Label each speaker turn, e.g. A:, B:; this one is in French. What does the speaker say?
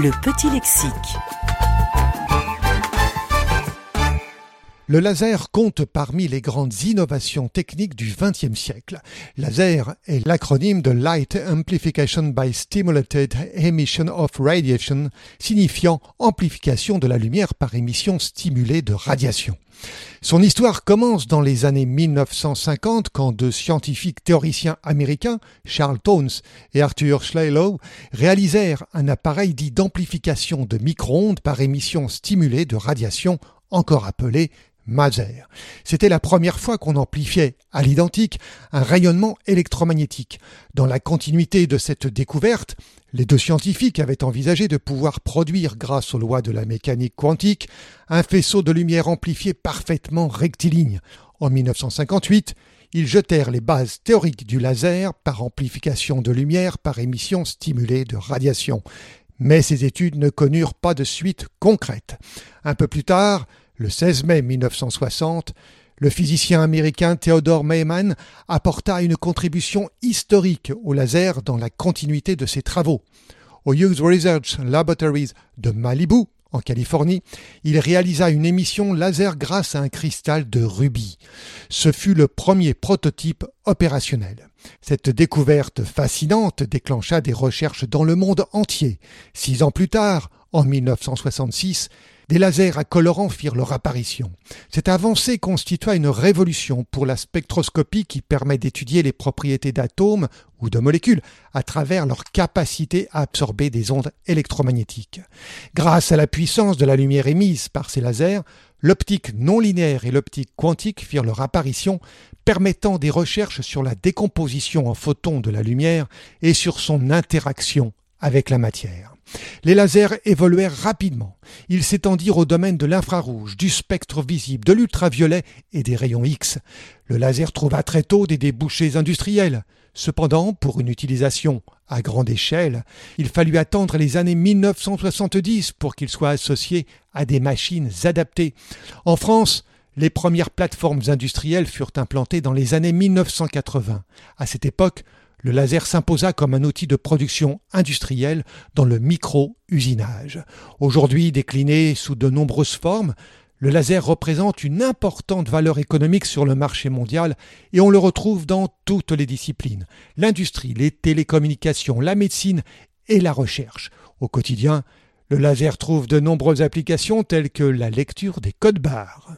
A: Le petit lexique.
B: Le laser compte parmi les grandes innovations techniques du XXe siècle. Laser est l'acronyme de Light Amplification by Stimulated Emission of Radiation, signifiant amplification de la lumière par émission stimulée de radiation. Son histoire commence dans les années 1950 quand deux scientifiques théoriciens américains, Charles Townes et Arthur Schleilow, réalisèrent un appareil dit d'amplification de micro-ondes par émission stimulée de radiation, encore appelé C'était la première fois qu'on amplifiait, à l'identique, un rayonnement électromagnétique. Dans la continuité de cette découverte, les deux scientifiques avaient envisagé de pouvoir produire, grâce aux lois de la mécanique quantique, un faisceau de lumière amplifié parfaitement rectiligne. En 1958, ils jetèrent les bases théoriques du laser par amplification de lumière par émission stimulée de radiation. Mais ces études ne connurent pas de suite concrète. Un peu plus tard, le 16 mai 1960, le physicien américain Theodore Mayman apporta une contribution historique au laser dans la continuité de ses travaux. Au Hughes Research Laboratories de Malibu, en Californie, il réalisa une émission laser grâce à un cristal de rubis. Ce fut le premier prototype opérationnel. Cette découverte fascinante déclencha des recherches dans le monde entier. Six ans plus tard, en 1966, des lasers à colorant firent leur apparition. Cette avancée constitua une révolution pour la spectroscopie qui permet d'étudier les propriétés d'atomes ou de molécules à travers leur capacité à absorber des ondes électromagnétiques. Grâce à la puissance de la lumière émise par ces lasers, l'optique non linéaire et l'optique quantique firent leur apparition, permettant des recherches sur la décomposition en photons de la lumière et sur son interaction avec la matière. Les lasers évoluèrent rapidement. Ils s'étendirent au domaine de l'infrarouge, du spectre visible, de l'ultraviolet et des rayons X. Le laser trouva très tôt des débouchés industriels. Cependant, pour une utilisation à grande échelle, il fallut attendre les années 1970 pour qu'il soit associé à des machines adaptées. En France, les premières plateformes industrielles furent implantées dans les années 1980. À cette époque, le laser s'imposa comme un outil de production industrielle dans le micro-usinage. Aujourd'hui décliné sous de nombreuses formes, le laser représente une importante valeur économique sur le marché mondial et on le retrouve dans toutes les disciplines, l'industrie, les télécommunications, la médecine et la recherche. Au quotidien, le laser trouve de nombreuses applications telles que la lecture des codes barres.